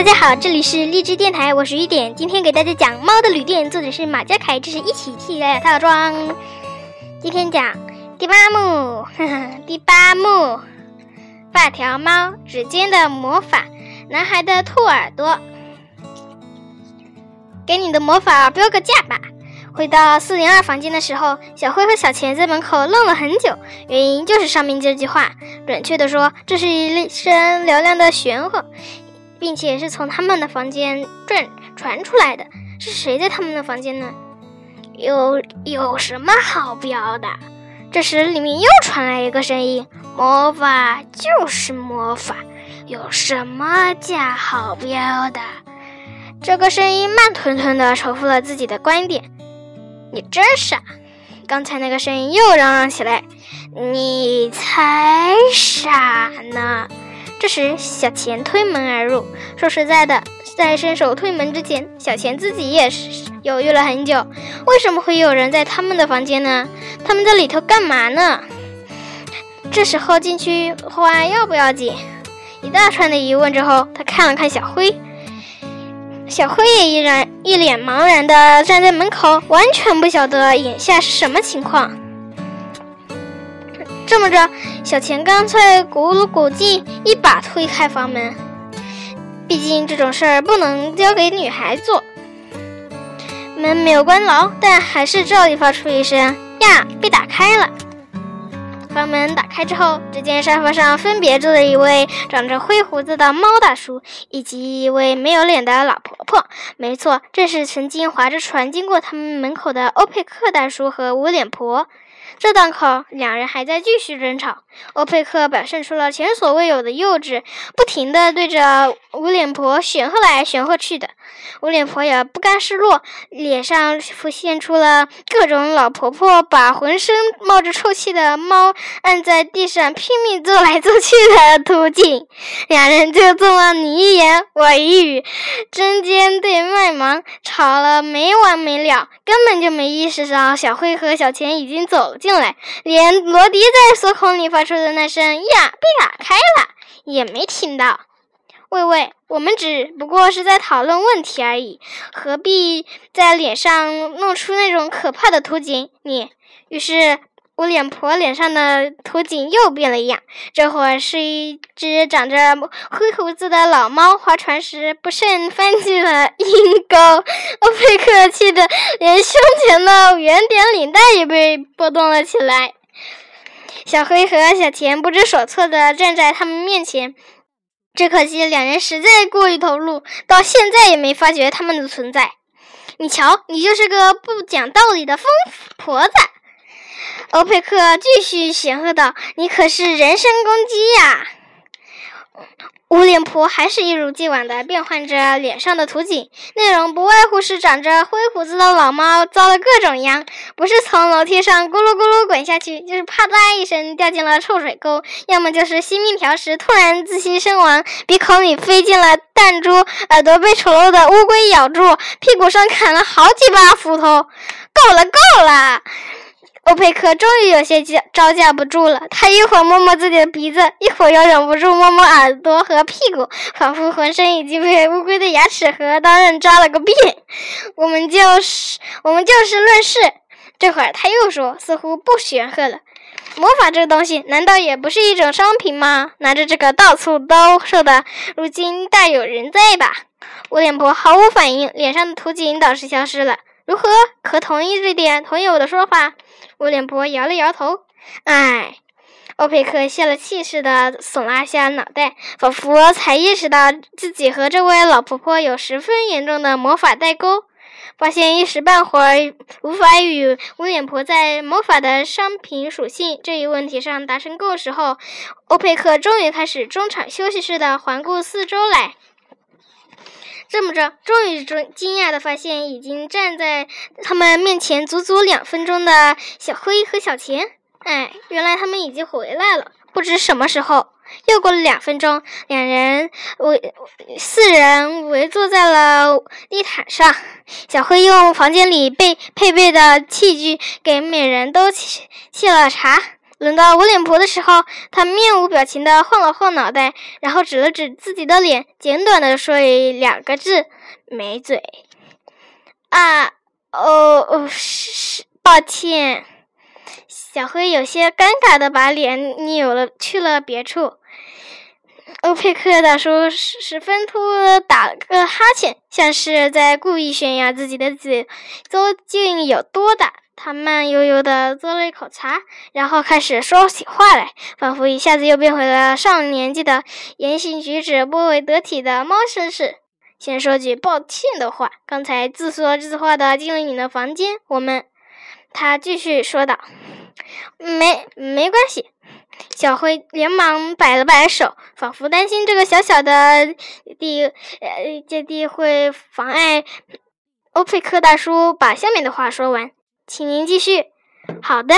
大家好，这里是荔枝电台，我是雨点，今天给大家讲《猫的旅店》，作者是马家凯，这是一起替代套装。今天讲第八幕，呵呵，第八幕，发条猫指尖的魔法，男孩的兔耳朵，给你的魔法标个价吧。回到四零二房间的时候，小灰和小钱在门口愣了很久，原因就是上面这句话。准确的说，这是一声嘹亮的玄鹤，并且是从他们的房间传传出来的。是谁在他们的房间呢？有有什么好标的？这时，里面又传来一个声音：“魔法就是魔法，有什么价好标的？”这个声音慢吞吞地重复了自己的观点。你真傻！刚才那个声音又嚷嚷起来：“你才傻呢！”这时，小钱推门而入。说实在的，在伸手推门之前，小钱自己也是犹豫了很久。为什么会有人在他们的房间呢？他们在里头干嘛呢？这时候进去话要不要紧？一大串的疑问之后，他看了看小辉。小辉也依然一脸茫然地站在门口，完全不晓得眼下是什么情况。这么着，小钱干脆鼓了鼓劲，一把推开房门。毕竟这种事儿不能交给女孩做。门没有关牢，但还是照例发出一声“呀”，被打开了。房门打开之后，只见沙发上分别坐了一位长着灰胡子的猫大叔，以及一位没有脸的老婆婆。没错，正是曾经划着船经过他们门口的欧佩克大叔和无脸婆。这档口，两人还在继续争吵。欧佩克表现出了前所未有的幼稚，不停地对着无脸婆旋喝来旋喝去的。无脸婆也不甘示弱，脸上浮现出了各种老婆婆把浑身冒着臭气的猫按在地上拼命揍来揍去的图景。两人就这么你一言我一语，针尖对麦芒，吵了没完没了，根本就没意识到小慧和小钱已经走了进来，连罗迪在锁孔里发发出的那声“呀”被打开了也没听到。喂喂，我们只不过是在讨论问题而已，何必在脸上弄出那种可怕的图景？你，于是我脸婆脸上的图景又变了一样。这会儿是一只长着灰胡子的老猫划船时不慎翻进了阴沟，欧佩克气得连胸前的圆点领带也被拨动了起来。小黑和小田不知所措的站在他们面前。只可惜，两人实在过于投入，到现在也没发觉他们的存在。你瞧，你就是个不讲道理的疯婆子！欧佩克继续显赫道：“你可是人身攻击呀！”无脸婆还是一如既往的变换着脸上的图景，内容不外乎是长着灰胡子的老猫遭了各种殃，不是从楼梯上咕噜咕噜滚下去，就是啪嗒一声掉进了臭水沟，要么就是吸面条时突然窒息身亡，鼻孔里飞进了弹珠，耳朵被丑陋的乌龟咬住，屁股上砍了好几把斧头。够了，够了！欧佩克终于有些招招架不住了，他一会儿摸摸自己的鼻子，一会儿又忍不住摸摸耳朵和屁股，仿佛浑身已经被乌龟的牙齿和刀刃扎了个遍。我们就是，我们就事论事。这会儿他又说，似乎不玄喝了。魔法这东西，难道也不是一种商品吗？拿着这个到处兜售的，如今大有人在吧？无脸婆毫无反应，脸上的图景倒是消失了。如何？可同意这点？同意我的说法？无脸婆摇了摇头。唉，欧佩克泄了气似的耸了下脑袋，仿佛才意识到自己和这位老婆婆有十分严重的魔法代沟。发现一时半会儿无法与无脸婆在魔法的商品属性这一问题上达成共识后，欧佩克终于开始中场休息似的环顾四周来。这么着，终于惊惊讶的发现，已经站在他们面前足足两分钟的小灰和小钱。哎，原来他们已经回来了。不知什么时候，又过了两分钟，两人围四人围坐在了地毯上。小灰用房间里备配备的器具给每人都沏沏了茶。轮到无脸婆的时候，他面无表情地晃了晃脑袋，然后指了指自己的脸，简短地说了两个字：“没嘴。”啊，哦哦，是，抱歉。小灰有些尴尬地把脸扭了去了别处。欧佩克大叔十十分突兀打了个哈欠，像是在故意炫耀自己的嘴究竟有多大。他慢悠悠地嘬了一口茶，然后开始说起话来，仿佛一下子又变回了上年纪的言行举止颇为得体的猫绅士。先说句抱歉的话，刚才自说自话的进了你的房间。我们，他继续说道：“没，没关系。”小灰连忙摆了摆手，仿佛担心这个小小的地呃芥蒂会妨碍欧佩克大叔把下面的话说完。请您继续。好的，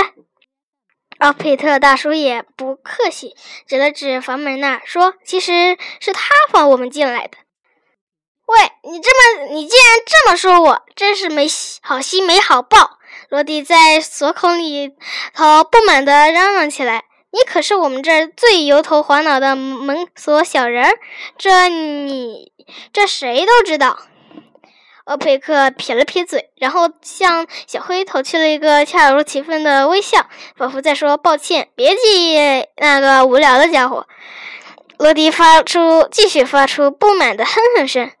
奥佩特大叔也不客气，指了指房门那儿，说：“其实是他放我们进来的。”喂，你这么，你竟然这么说我，真是没好心没好报！罗迪在锁孔里头不满地嚷嚷起来：“你可是我们这儿最油头滑脑的门锁小人儿，这你这谁都知道。”欧佩克撇了撇嘴，然后向小灰投去了一个恰如其分的微笑，仿佛在说：“抱歉，别介意那个无聊的家伙。”罗迪发出继续发出不满的哼哼声。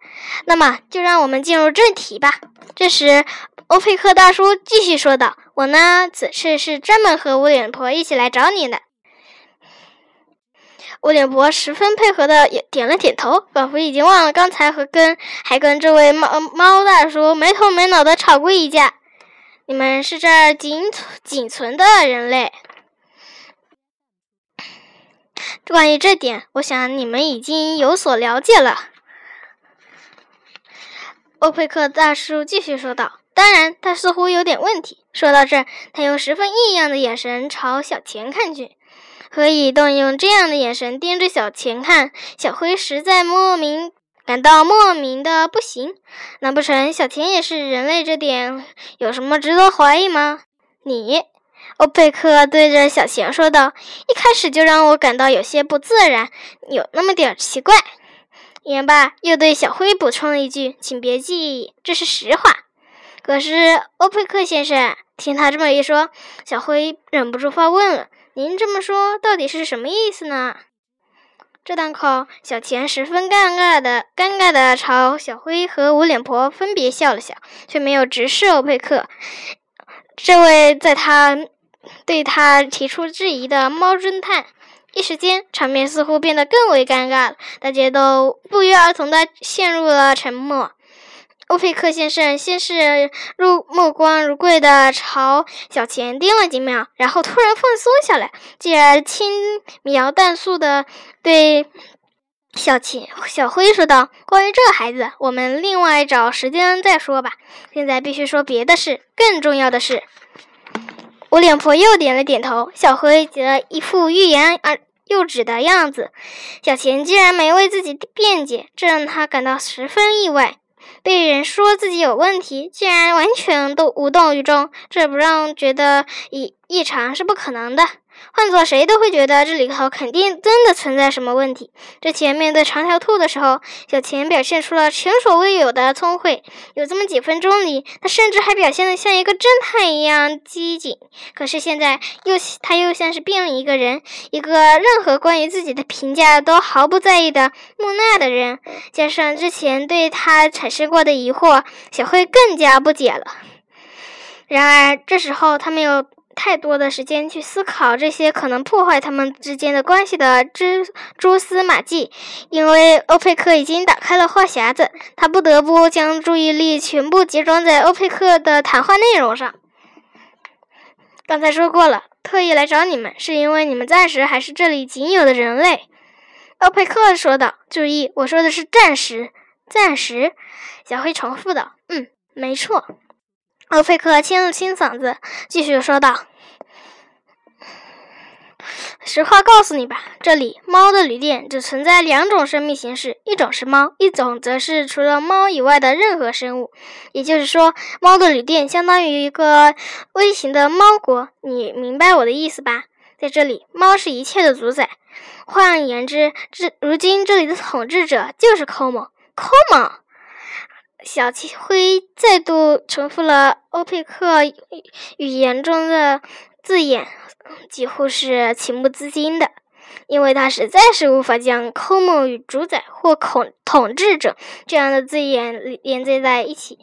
那么，就让我们进入正题吧。这时，欧佩克大叔继续说道：“我呢，此次是专门和无脸婆一起来找你的。”乌脸婆十分配合的也点了点头，仿佛已经忘了刚才和跟还跟这位猫猫大叔没头没脑的吵过一架。你们是这儿仅仅存的人类。关于这点，我想你们已经有所了解了。欧佩克大叔继续说道：“当然，他似乎有点问题。”说到这，他用十分异样的眼神朝小钱看去。何以动用这样的眼神盯着小钱看？小灰实在莫名感到莫名的不行。难不成小钱也是人类？这点有什么值得怀疑吗？你，欧贝克对着小钱说道：“一开始就让我感到有些不自然，有那么点奇怪。”言罢，又对小灰补充了一句：“请别介意，这是实话。”可是，欧佩克先生听他这么一说，小灰忍不住发问了。您这么说到底是什么意思呢？这档口，小钱十分尴尬的、尴尬的朝小灰和无脸婆分别笑了笑，却没有直视欧佩克这位在他对他提出质疑的猫侦探。一时间，场面似乎变得更为尴尬了，大家都不约而同的陷入了沉默。欧佩克先生先是入目光如炬的朝小钱盯了几秒，然后突然放松下来，继而轻描淡写的对小钱、小灰说道：“关于这孩子，我们另外找时间再说吧。现在必须说别的事，更重要的事。”我脸婆又点了点头，小灰则一副欲言而又止的样子。小钱竟然没为自己辩解，这让他感到十分意外。被人说自己有问题，竟然完全都无动于衷，这不让觉得异异常是不可能的。换做谁都会觉得这里头肯定真的存在什么问题。之前面对长条兔的时候，小钱表现出了前所未有的聪慧。有这么几分钟里，他甚至还表现得像一个侦探一样机警。可是现在，又他又像是变了一个人，一个任何关于自己的评价都毫不在意的木讷的人。加上之前对他产生过的疑惑，小慧更加不解了。然而这时候，他没有。太多的时间去思考这些可能破坏他们之间的关系的蛛蛛丝马迹，因为欧佩克已经打开了话匣子，他不得不将注意力全部集中在欧佩克的谈话内容上。刚才说过了，特意来找你们，是因为你们暂时还是这里仅有的人类。欧佩克说道：“注意，我说的是暂时，暂时。”小黑重复道：“嗯，没错。”欧佩克清了清嗓子，继续说道：“实话告诉你吧，这里猫的旅店只存在两种生命形式，一种是猫，一种则是除了猫以外的任何生物。也就是说，猫的旅店相当于一个微型的猫国。你明白我的意思吧？”在这里，猫是一切的主宰。换言之，这如今这里的统治者就是抠门。抠门。小灰再度重复了欧佩克语言中的字眼，几乎是情不自禁的，因为他实在是无法将抠门与主宰或统统治者这样的字眼连接在一起。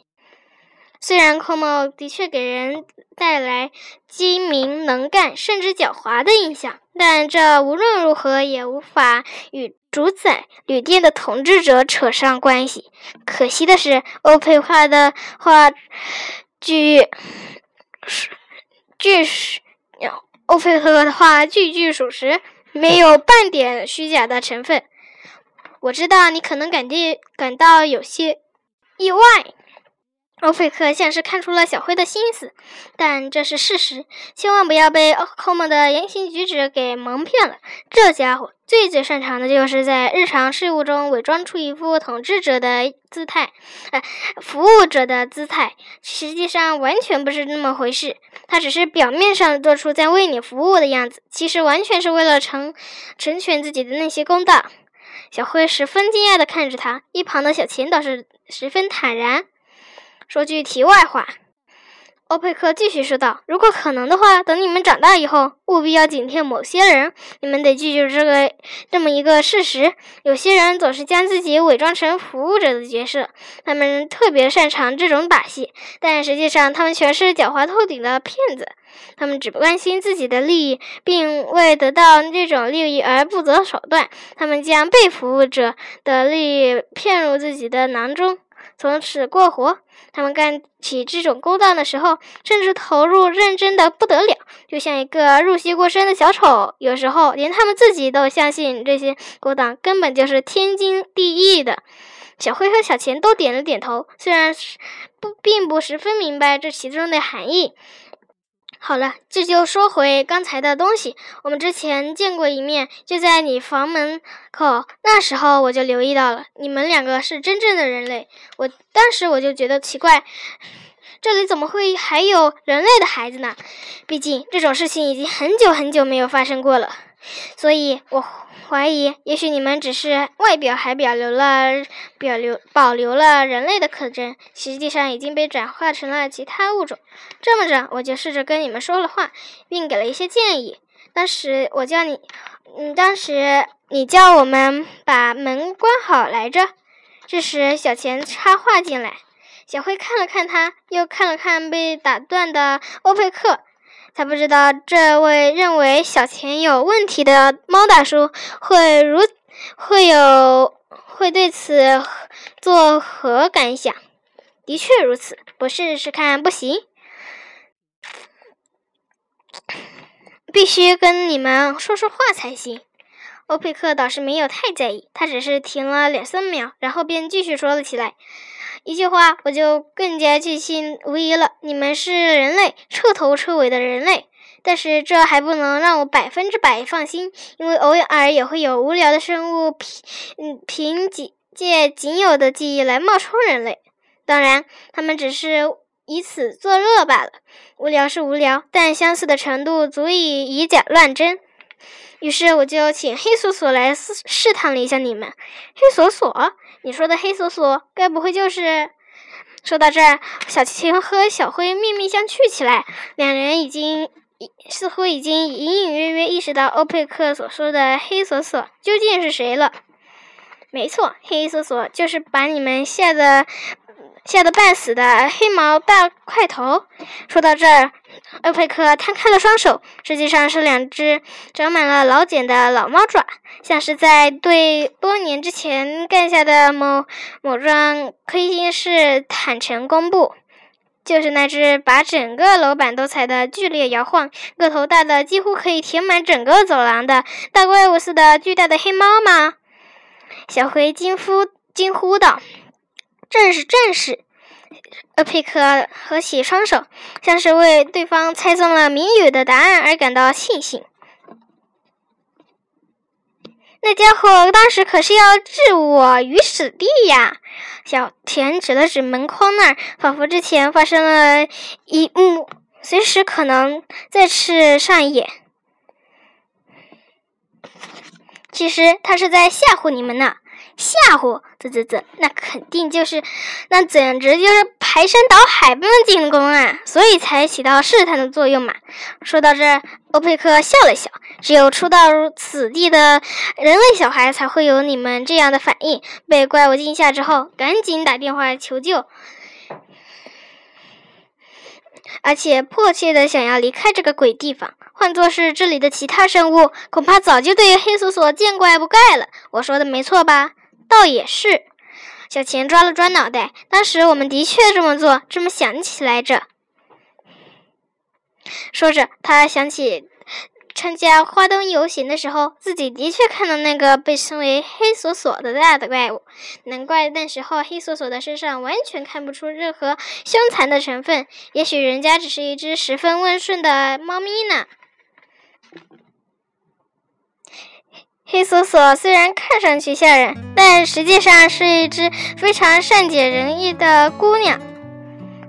虽然寇某的确给人带来精明能干甚至狡猾的印象，但这无论如何也无法与主宰旅店的统治者扯上关系。可惜的是，欧佩画的话句句欧佩克的话句句属实，没有半点虚假的成分。我知道你可能感觉感到有些意外。欧菲克像是看出了小灰的心思，但这是事实，千万不要被寇莫的言行举止给蒙骗了。这家伙最最擅长的就是在日常事务中伪装出一副统治者的姿态，呃，服务者的姿态，实际上完全不是那么回事。他只是表面上做出在为你服务的样子，其实完全是为了成成全自己的那些公道。小灰十分惊讶地看着他，一旁的小钱倒是十分坦然。说句题外话，欧佩克继续说道：“如果可能的话，等你们长大以后，务必要警惕某些人。你们得记住这个这么一个事实：有些人总是将自己伪装成服务者的角色，他们特别擅长这种把戏，但实际上他们全是狡猾透顶的骗子。他们只关心自己的利益，并为得到这种利益而不择手段。他们将被服务者的利益骗入自己的囊中。”从此过活，他们干起这种勾当的时候，甚至投入认真的不得了，就像一个入戏过深的小丑。有时候，连他们自己都相信这些勾当根本就是天经地义的。小辉和小钱都点了点头，虽然是不并不十分明白这其中的含义。好了，这就说回刚才的东西。我们之前见过一面，就在你房门口。那时候我就留意到了，你们两个是真正的人类。我当时我就觉得奇怪，这里怎么会还有人类的孩子呢？毕竟这种事情已经很久很久没有发生过了。所以，我怀疑，也许你们只是外表还保留了、保留保留了人类的特征，实际上已经被转化成了其他物种。这么着，我就试着跟你们说了话，并给了一些建议。当时我叫你，嗯，当时你叫我们把门关好来着。这时，小钱插话进来，小灰看了看他，又看了看被打断的欧佩克。他不知道这位认为小钱有问题的猫大叔会如会有会对此作何感想。的确如此，不试试看不行。必须跟你们说说话才行。欧佩克倒是没有太在意，他只是停了两三秒，然后便继续说了起来。一句话，我就更加确信无疑了。你们是人类，彻头彻尾的人类。但是这还不能让我百分之百放心，因为偶尔也会有无聊的生物凭嗯凭借仅有的记忆来冒充人类。当然，他们只是以此作乐罢了。无聊是无聊，但相似的程度足以以假乱真。于是我就请黑索索来试试探了一下你们。黑索索。你说的黑索索，该不会就是……说到这儿，小青和小灰面面相觑起来。两人已经似乎已经隐隐约约意识到欧佩克所说的黑索索究竟是谁了。没错，黑索索就是把你们吓得吓得半死的黑毛大块头。说到这儿。欧佩克摊开了双手，实际上是两只长满了老茧的老猫爪，像是在对多年之前干下的某某桩亏心事坦诚公布。就是那只把整个楼板都踩得剧烈摇晃、个头大的几乎可以填满整个走廊的大怪物似的巨大的黑猫吗？小灰惊呼惊呼道：“正是，正是。”欧佩克合起双手，像是为对方猜中了谜语的答案而感到庆幸。那家伙当时可是要置我于死地呀！小田指了指门框那儿，仿佛之前发生了一幕，随时可能再次上演。其实他是在吓唬你们呢。吓唬，啧啧啧，那肯定就是，那简直就是排山倒海般的进攻啊！所以才起到试探的作用嘛。说到这，欧佩克笑了笑。只有初到此地的人类小孩才会有你们这样的反应。被怪物惊吓之后，赶紧打电话求救，而且迫切的想要离开这个鬼地方。换作是这里的其他生物，恐怕早就对黑索索见怪不怪了。我说的没错吧？倒也是，小钱抓了抓脑袋。当时我们的确这么做，这么想起来着。说着，他想起参加花灯游行的时候，自己的确看到那个被称为黑索索的大的怪物。难怪那时候黑索索的身上完全看不出任何凶残的成分。也许人家只是一只十分温顺的猫咪呢。黑索索虽然看上去吓人，但实际上是一只非常善解人意的姑娘。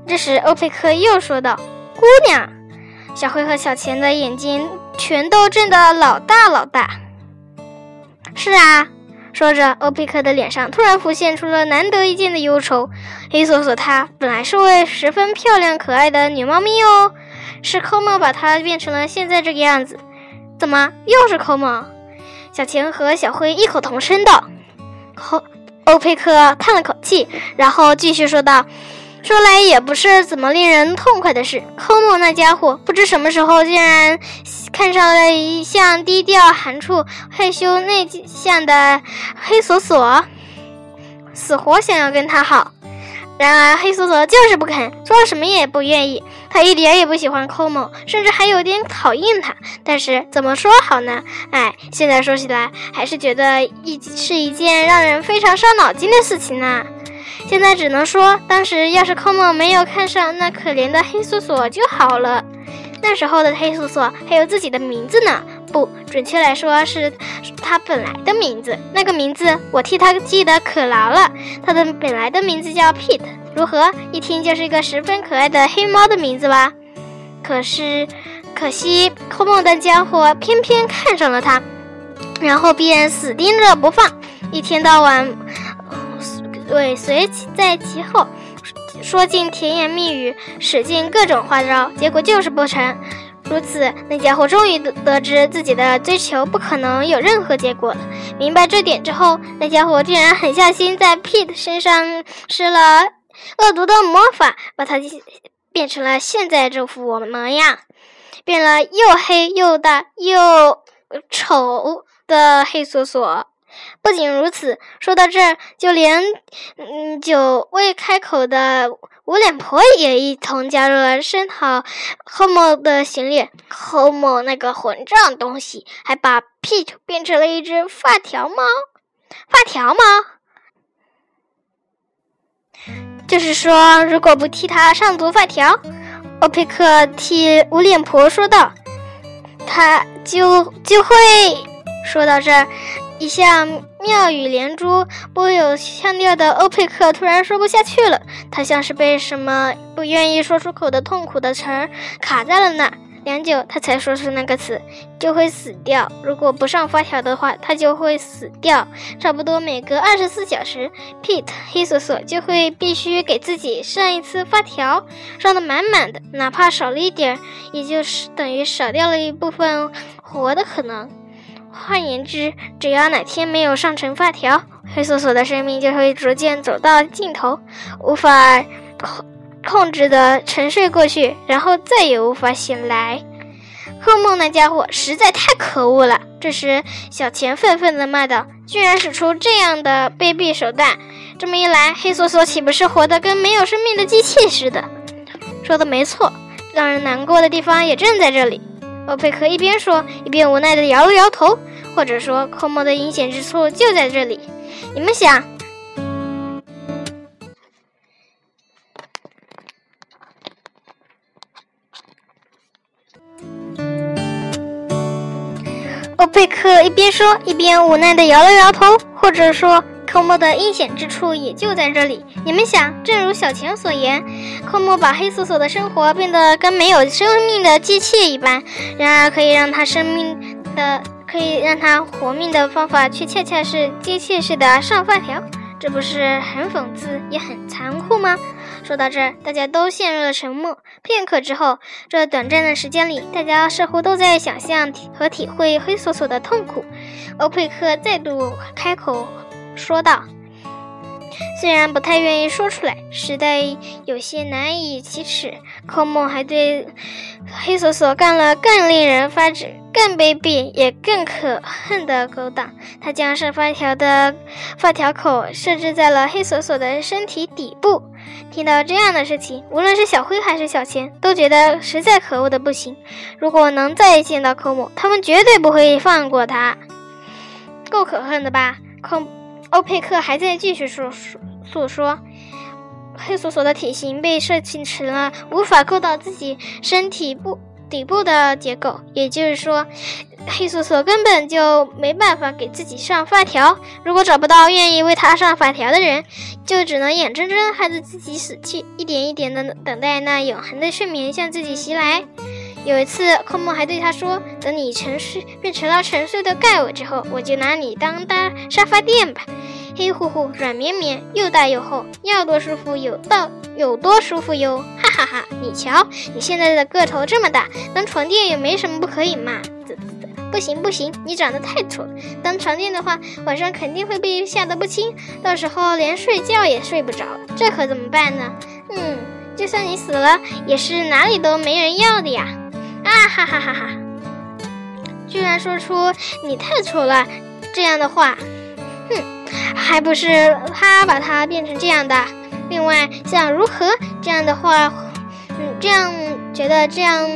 这时，欧佩克又说道：“姑娘。”小灰和小钱的眼睛全都睁得老大老大。是啊，说着，欧佩克的脸上突然浮现出了难得一见的忧愁。黑索索她本来是位十分漂亮可爱的女猫咪哦，是科莫把她变成了现在这个样子。怎么又是科莫？小晴和小灰异口同声道：“欧欧佩克叹了口气，然后继续说道：‘说来也不是怎么令人痛快的事。科莫那家伙不知什么时候竟然看上了一向低调、含蓄、害羞、内向的黑索索，死活想要跟他好。’”然而黑索索就是不肯，说什么也不愿意。他一点也不喜欢抠某，甚至还有点讨厌他。但是怎么说好呢？哎，现在说起来，还是觉得一是一件让人非常伤脑筋的事情呢。现在只能说，当时要是抠某没有看上那可怜的黑索索就好了。那时候的黑索索还有自己的名字呢，不准确来说是他本来的名字。那个名字我替他记得可牢了，他的本来的名字叫 Pete，如何？一听就是一个十分可爱的黑猫的名字吧？可是，可惜空梦的家伙偏偏看上了他，然后便死盯着不放，一天到晚尾随在其后。说尽甜言蜜语，使尽各种花招，结果就是不成。如此，那家伙终于得得知自己的追求不可能有任何结果了。明白这点之后，那家伙竟然狠下心，在 Pete 身上施了恶毒的魔法，把他变成了现在这副模样，变了又黑又大又丑的黑索索。不仅如此，说到这儿，就连嗯久未开口的无脸婆也一同加入了声讨 Homo 的行列。Homo 那个混账东西，还把 pet 变成了一只发条猫。发条猫，就是说，如果不替他上足发条，欧佩克替无脸婆说道，他就就会。说到这儿。一向妙语连珠、颇有腔调的欧佩克突然说不下去了，他像是被什么不愿意说出口的痛苦的词儿卡在了那。良久，他才说出那个词：“就会死掉。如果不上发条的话，他就会死掉。差不多每隔二十四小时，Pete 黑索索就会必须给自己上一次发条，上的满满的，哪怕少了一点，也就是等于少掉了一部分活的可能。”换言之，只要哪天没有上成发条，黑索索的生命就会逐渐走到尽头，无法控控制的沉睡过去，然后再也无法醒来。噩梦那家伙实在太可恶了！这时，小钱愤愤地骂道：“居然使出这样的卑鄙手段！这么一来，黑索索岂不是活得跟没有生命的机器似的？”说的没错，让人难过的地方也正在这里。欧佩克一边说，一边无奈地摇了摇头，或者说，科莫的阴险之处就在这里。你们想？欧佩克一边说，一边无奈地摇了摇头，或者说。科莫的阴险之处也就在这里。你们想，正如小钱所言，科莫把黑索索的生活变得跟没有生命的机器一般。然而，可以让他生命的，可以让他活命的方法，却恰恰是机械式的上发条，这不是很讽刺也很残酷吗？说到这儿，大家都陷入了沉默。片刻之后，这短暂的时间里，大家似乎都在想象和体会黑索索的痛苦。欧佩克再度开口说道。虽然不太愿意说出来，实在有些难以启齿，寇梦还对黑索索干了更令人发指、更卑鄙也更可恨的勾当。他将上发条的发条口设置在了黑索索的身体底部。听到这样的事情，无论是小灰还是小钱，都觉得实在可恶的不行。如果能再见到寇梦，他们绝对不会放过他。够可恨的吧，寇。欧佩克还在继续诉诉诉说，黑索索的体型被设计成了无法够到自己身体部底部的结构，也就是说，黑索索根本就没办法给自己上发条。如果找不到愿意为他上发条的人，就只能眼睁睁看着自己死去，一点一点的等待那永恒的睡眠向自己袭来。有一次，科莫还对他说：“等你沉睡变成了沉睡的盖我之后，我就拿你当搭沙发垫吧，黑乎乎、软绵绵、又大又厚，要多舒服有到有多舒服哟！哈哈哈！你瞧，你现在的个头这么大，当床垫也没什么不可以嘛？啧啧啧，不行不行，你长得太丑了，当床垫的话，晚上肯定会被吓得不轻，到时候连睡觉也睡不着，这可怎么办呢？嗯，就算你死了，也是哪里都没人要的呀！”啊哈哈哈哈！居然说出“你太丑了”这样的话，哼，还不是他把他变成这样的。另外，像如何这样的话，嗯，这样觉得这样。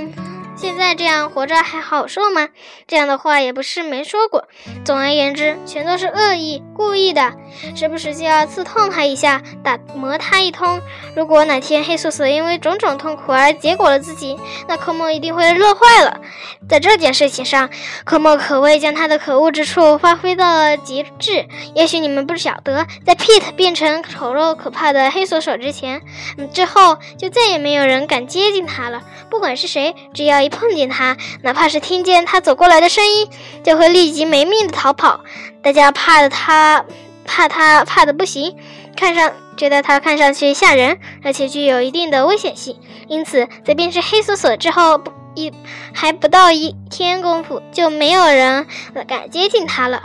现在这样活着还好受吗？这样的话也不是没说过。总而言之，全都是恶意、故意的，时不时就要刺痛他一下，打磨他一通。如果哪天黑索索因为种种痛苦而结果了自己，那科莫一定会乐坏了。在这件事情上，科莫可谓将他的可恶之处发挥到了极致。也许你们不晓得，在 Pete 变成丑陋可怕的黑索索之前，嗯之后就再也没有人敢接近他了。不管是谁，只要一碰见他，哪怕是听见他走过来的声音，就会立即没命的逃跑。大家怕的他，怕他怕的不行，看上觉得他看上去吓人，而且具有一定的危险性。因此，在变成黑索索之后，不一还不到一天功夫，就没有人敢接近他了。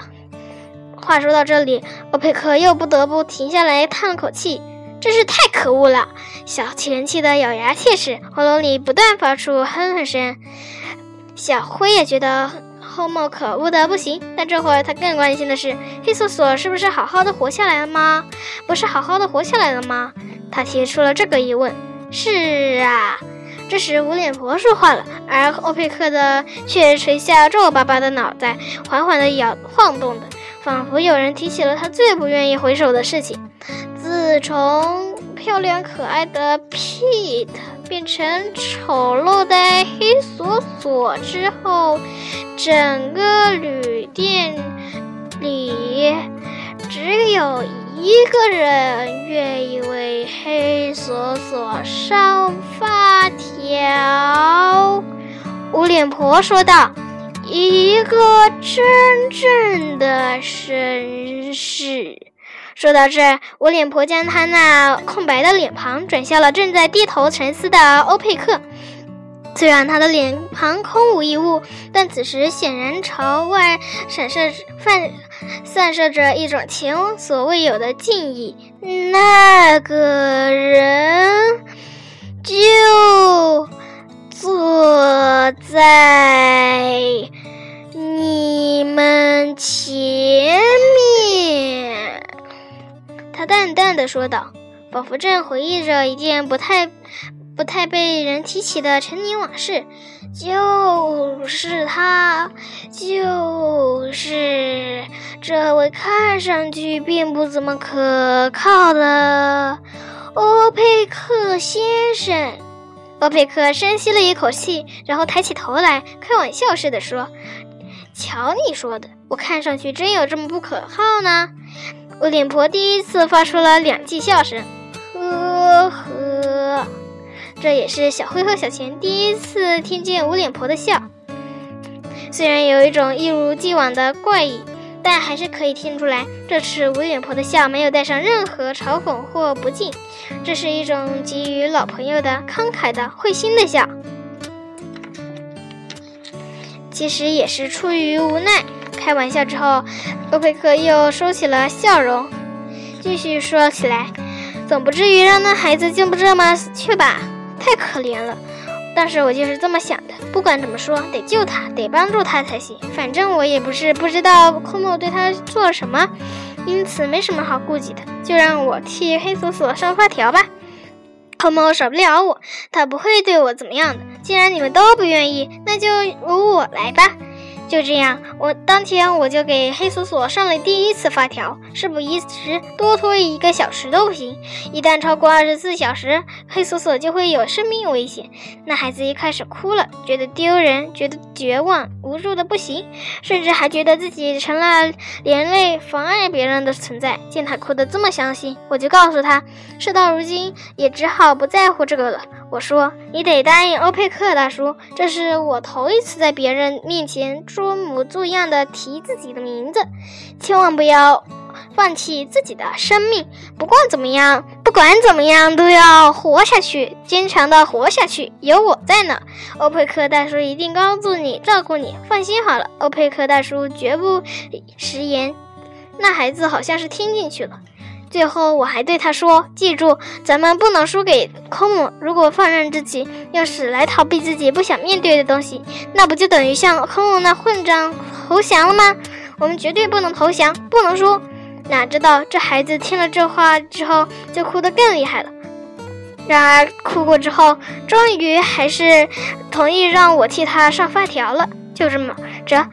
话说到这里，欧佩克又不得不停下来叹了口气。真是太可恶了！小钱气得咬牙切齿，喉咙里不断发出哼哼声。小灰也觉得后莫可恶的不行，但这会儿他更关心的是黑索索是不是好好的活下来了吗？不是好好的活下来了吗？他提出了这个疑问。是啊，这时无脸婆说话了，而欧佩克的却垂下皱巴巴的脑袋，缓缓地摇晃动的，仿佛有人提起了他最不愿意回首的事情。自从漂亮可爱的 Pete 变成丑陋的黑索索之后，整个旅店里只有一个人愿意为黑索索上发条。无脸婆说道：“一个真正的绅士。”说到这，我脸婆将她那空白的脸庞转向了正在低头沉思的欧佩克。虽然他的脸庞空无一物，但此时显然朝外闪射、泛散射着一种前所未有的敬意。那个人就坐在你们前面。他淡淡的说道，仿佛正回忆着一件不太、不太被人提起的陈年往事。就是他，就是这位看上去并不怎么可靠的欧佩克先生。欧佩克深吸了一口气，然后抬起头来，开玩笑似的说：“瞧你说的，我看上去真有这么不可靠呢？”我脸婆第一次发出了两记笑声，呵呵，这也是小灰和小钱第一次听见无脸婆的笑。虽然有一种一如既往的怪异，但还是可以听出来，这次无脸婆的笑没有带上任何嘲讽或不敬，这是一种给予老朋友的慷慨的会心的笑。其实也是出于无奈。开玩笑之后，欧佩克又收起了笑容，继续说起来：“总不至于让那孩子就这么死去吧？太可怜了。当时我就是这么想的。不管怎么说，得救他，得帮助他才行。反正我也不是不知道科莫对他做了什么，因此没什么好顾忌的。就让我替黑索索上发条吧。科莫少不了我，他不会对我怎么样的。既然你们都不愿意，那就由我来吧。”就这样，我当天我就给黑索索上了第一次发条，事不宜迟，多拖一个小时都不行。一旦超过二十四小时，黑索索就会有生命危险。那孩子一开始哭了，觉得丢人，觉得绝望，无助的不行，甚至还觉得自己成了连累、妨碍别人的存在。见他哭得这么伤心，我就告诉他，事到如今也只好不在乎这个了。我说：“你得答应欧佩克大叔，这是我头一次在别人面前如母猪一样的提自己的名字，千万不要放弃自己的生命。不管怎么样，不管怎么样，都要活下去，坚强的活下去。有我在呢，欧佩克大叔一定帮助你，照顾你。放心好了，欧佩克大叔绝不食言。那孩子好像是听进去了。”最后，我还对他说：“记住，咱们不能输给科姆。如果放任自己，要是来逃避自己不想面对的东西，那不就等于向科姆那混账投降了吗？我们绝对不能投降，不能输。”哪知道这孩子听了这话之后，就哭得更厉害了。然而，哭过之后，终于还是同意让我替他上发条了。就这么着，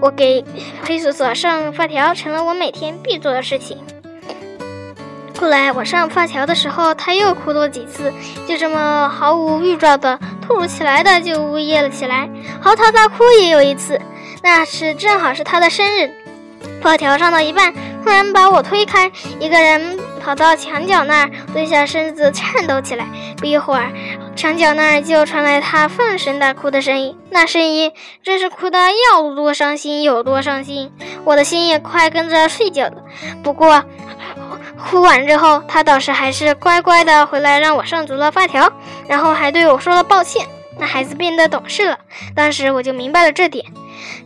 我给黑索索上发条成了我每天必做的事情。后来我上发条的时候，他又哭多几次，就这么毫无预兆的、突如其来的就呜咽了起来，嚎啕大哭也有一次。那是正好是他的生日，发条上到一半，突然把我推开，一个人跑到墙角那儿，蹲下身子颤抖起来。不一会儿，墙角那儿就传来他放声大哭的声音，那声音真是哭得要多伤心有多伤心，我的心也快跟着碎掉了。不过。哭完之后，他倒是还是乖乖的回来让我上足了发条，然后还对我说了抱歉。那孩子变得懂事了，当时我就明白了这点。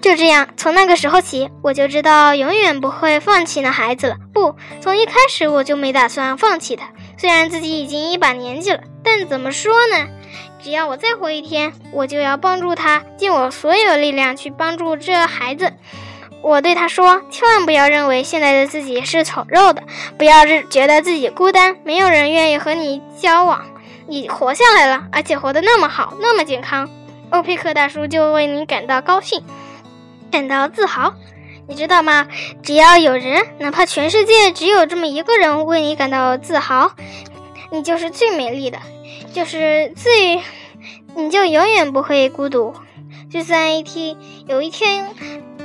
就这样，从那个时候起，我就知道永远不会放弃那孩子了。不，从一开始我就没打算放弃他。虽然自己已经一把年纪了，但怎么说呢？只要我再活一天，我就要帮助他，尽我所有力量去帮助这孩子。我对他说：“千万不要认为现在的自己是丑陋的，不要觉得自己孤单，没有人愿意和你交往。你活下来了，而且活得那么好，那么健康，欧佩克大叔就为你感到高兴，感到自豪。你知道吗？只要有人，哪怕全世界只有这么一个人为你感到自豪，你就是最美丽的，就是最，你就永远不会孤独。就算一天有一天。”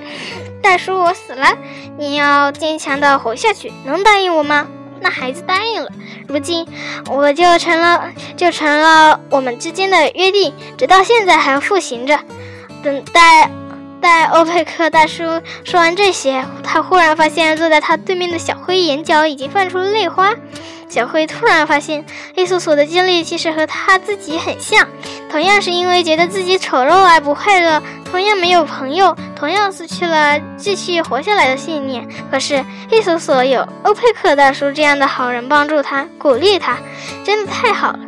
大叔，我死了，你要坚强的活下去，能答应我吗？那孩子答应了。如今，我就成了，就成了我们之间的约定，直到现在还复行着。等待，待欧佩克大叔说完这些，他忽然发现坐在他对面的小灰眼角已经泛出了泪花。小灰突然发现，黑索索的经历其实和她自己很像，同样是因为觉得自己丑陋而不快乐，同样没有朋友，同样失去了继续活下来的信念。可是黑索索有欧佩克大叔这样的好人帮助他，鼓励他，真的太好了。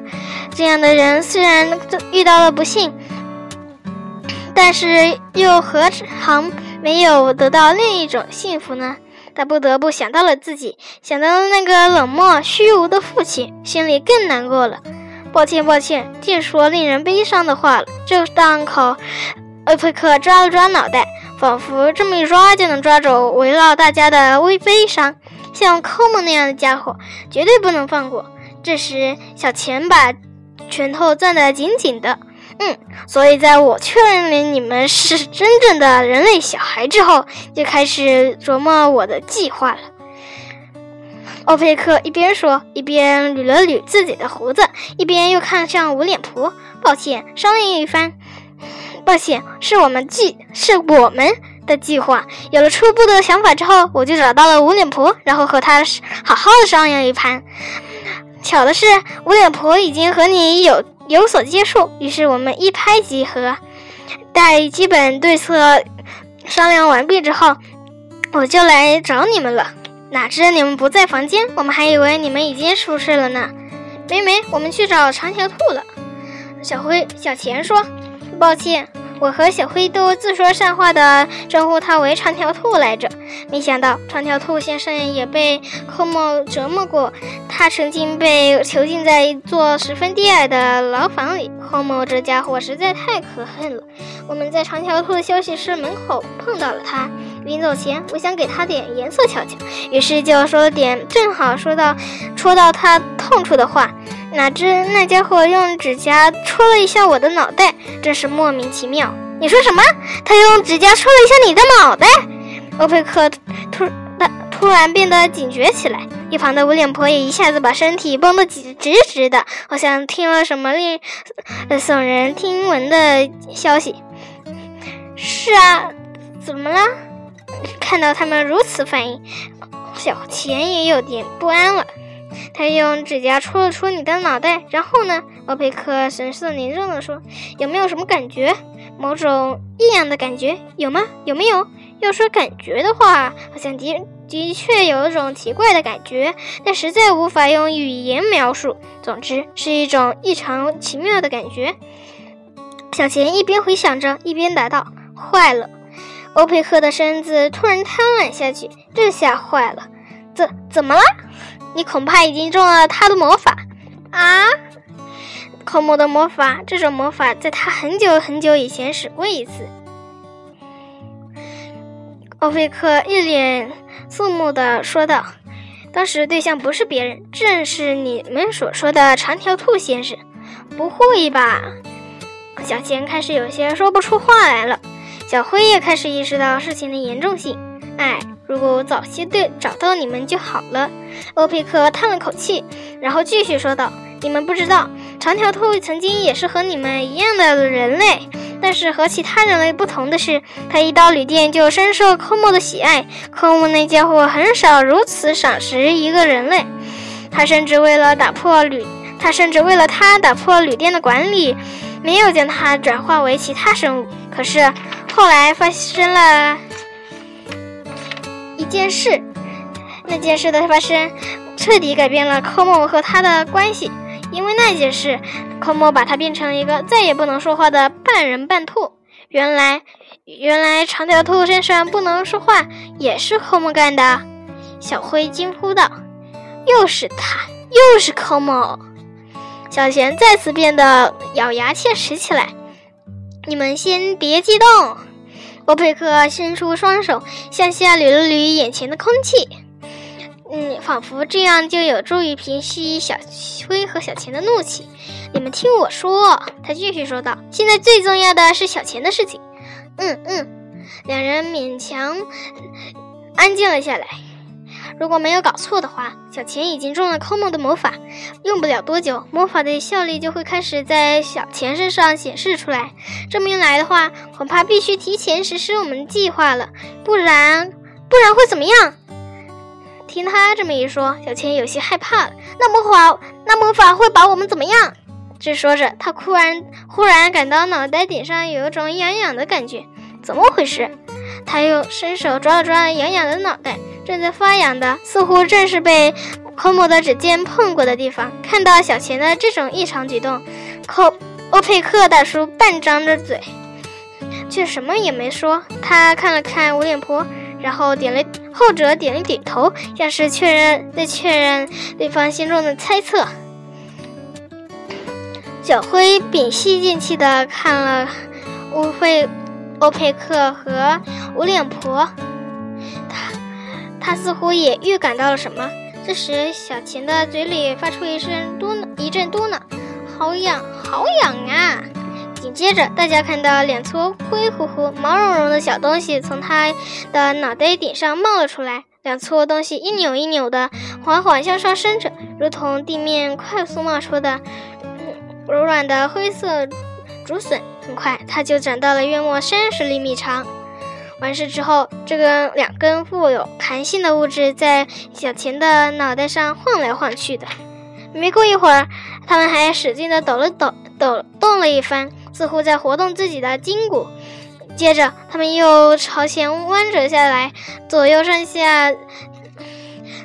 这样的人虽然遇到了不幸，但是又何尝没有得到另一种幸福呢？他不得不想到了自己，想到了那个冷漠虚无的父亲，心里更难过了。抱歉，抱歉，净说令人悲伤的话了。这档口，欧佩克抓了抓脑袋，仿佛这么一抓就能抓走围绕大家的微悲伤。像科莫那样的家伙，绝对不能放过。这时，小钱把拳头攥得紧紧的。嗯，所以在我确认了你们是真正的人类小孩之后，就开始琢磨我的计划了。欧佩克一边说，一边捋了捋自己的胡子，一边又看向无脸婆。抱歉，商量一番，抱歉，是我们计是我们的计划。有了初步的想法之后，我就找到了无脸婆，然后和他好好的商量一番。巧的是，无脸婆已经和你有有所接触，于是我们一拍即合。待基本对策商量完毕之后，我就来找你们了。哪知你们不在房间，我们还以为你们已经出事了呢。没没，我们去找长条兔了。小灰、小钱说：“抱歉，我和小灰都自说善话的称呼他为长条兔来着。没想到长条兔先生也被寇莫折磨过，他曾经被囚禁在一座十分低矮的牢房里。寇莫这家伙实在太可恨了。我们在长条兔的休息室门口碰到了他。临走前，我想给他点颜色瞧瞧，于是就说了点正好说到戳到他痛处的话。”哪知那家伙用指甲戳了一下我的脑袋，真是莫名其妙。你说什么？他用指甲戳了一下你的脑袋？欧佩克突突突然变得警觉起来，一旁的无脸婆也一下子把身体绷得直直直的，好像听了什么令耸人听闻的消息。是啊，怎么了？看到他们如此反应，小钱也有点不安了。他用指甲戳了戳你的脑袋，然后呢？欧佩克神色凝重地说：“有没有什么感觉？某种异样的感觉？有吗？有没有？要说感觉的话，好像的的确有一种奇怪的感觉，但实在无法用语言描述。总之，是一种异常奇妙的感觉。”小钱一边回想着，一边答道：“坏了！”欧佩克的身子突然瘫软下去，这下坏了！怎怎么了？你恐怕已经中了他的魔法啊！寇莫的魔法，这种魔法在他很久很久以前使过一次。欧菲克一脸肃穆地说道：“当时对象不是别人，正是你们所说的长条兔先生。”不会吧？小贤开始有些说不出话来了。小灰也开始意识到事情的严重性。哎。如果我早些对找到你们就好了。欧佩克叹了口气，然后继续说道：“你们不知道，长条兔曾经也是和你们一样的人类，但是和其他人类不同的是，他一到旅店就深受科莫的喜爱。科莫那家伙很少如此赏识一个人类，他甚至为了打破旅，他甚至为了他打破旅店的管理，没有将他转化为其他生物。可是后来发生了。”一件事，那件事的发生彻底改变了科莫和他的关系。因为那件事，科莫把他变成了一个再也不能说话的半人半兔。原来，原来长条兔身上不能说话也是科莫干的。小灰惊呼道：“又是他，又是科莫！”小贤再次变得咬牙切齿起来。你们先别激动。欧佩克伸出双手向下捋了捋眼前的空气，嗯，仿佛这样就有助于平息小灰和小钱的怒气。你们听我说，他继续说道：“现在最重要的是小钱的事情。”嗯嗯，两人勉强安静了下来。如果没有搞错的话，小钱已经中了寇梦的魔法，用不了多久，魔法的效力就会开始在小钱身上显示出来。这么一来的话，恐怕必须提前实施我们的计划了，不然，不然会怎么样？听他这么一说，小钱有些害怕了。那魔法，那魔法会把我们怎么样？正说着，他忽然忽然感到脑袋顶上有一种痒痒的感觉，怎么回事？他又伸手抓了抓痒痒的脑袋。正在发痒的，似乎正是被科莫的指尖碰过的地方。看到小钱的这种异常举动，科欧佩克大叔半张着嘴，却什么也没说。他看了看无脸婆，然后点了后者点了点头，像是确认在确认对方心中的猜测。小灰屏息静气地看了乌菲欧佩克和无脸婆。他似乎也预感到了什么。这时，小琴的嘴里发出一声嘟囔，一阵嘟囔：“好痒，好痒啊！”紧接着，大家看到两撮灰乎乎、毛茸茸的小东西从他的脑袋顶上冒了出来。两撮东西一扭一扭的，缓缓向上升着，如同地面快速冒出的柔软的灰色竹笋。很快，它就长到了约莫三十厘米长。完事之后，这个两根富有弹性的物质在小钱的脑袋上晃来晃去的。没过一会儿，它们还使劲地抖了抖，抖动了一番，似乎在活动自己的筋骨。接着，它们又朝前弯折下来，左右上下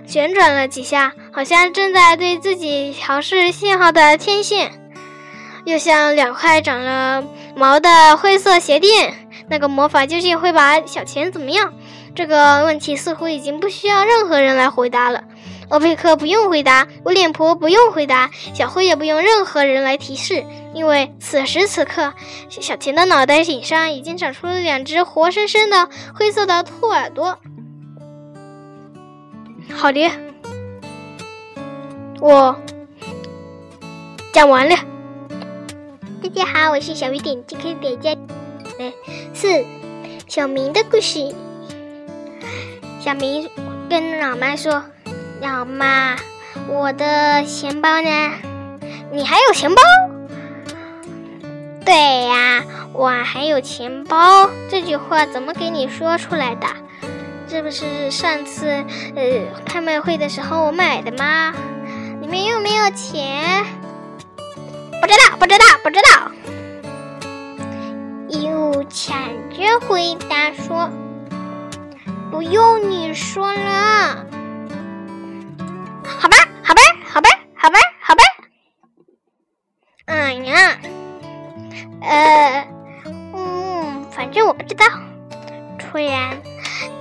旋转了几下，好像正在对自己调试信号的天线，又像两块长了毛的灰色鞋垫。那个魔法究竟会把小钱怎么样？这个问题似乎已经不需要任何人来回答了。欧佩克不用回答，我脸婆不用回答，小灰也不用任何人来提示，因为此时此刻，小钱的脑袋顶上已经长出了两只活生生的灰色的兔耳朵。好的，我讲完了。大家好，我是小雨点，可以点赞。四，小明的故事。小明跟老妈说：“老妈，我的钱包呢？你还有钱包？”“对呀，我还有钱包。”这句话怎么给你说出来的？这不是上次呃拍卖会的时候我买的吗？里面又没有钱？不知道，不知道，不知道。又抢着回答说：“不用你说了，好吧，好吧，好吧，好吧，好吧。”哎呀，呃，嗯，反正我不知道。突然，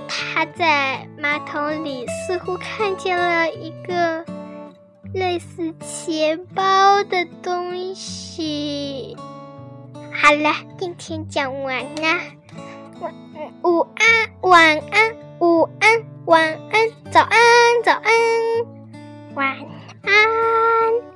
他在马桶里似乎看见了一个类似钱包的东西。好了，今天讲完了。晚午安，晚安，午安，晚安，早安，早安，晚安。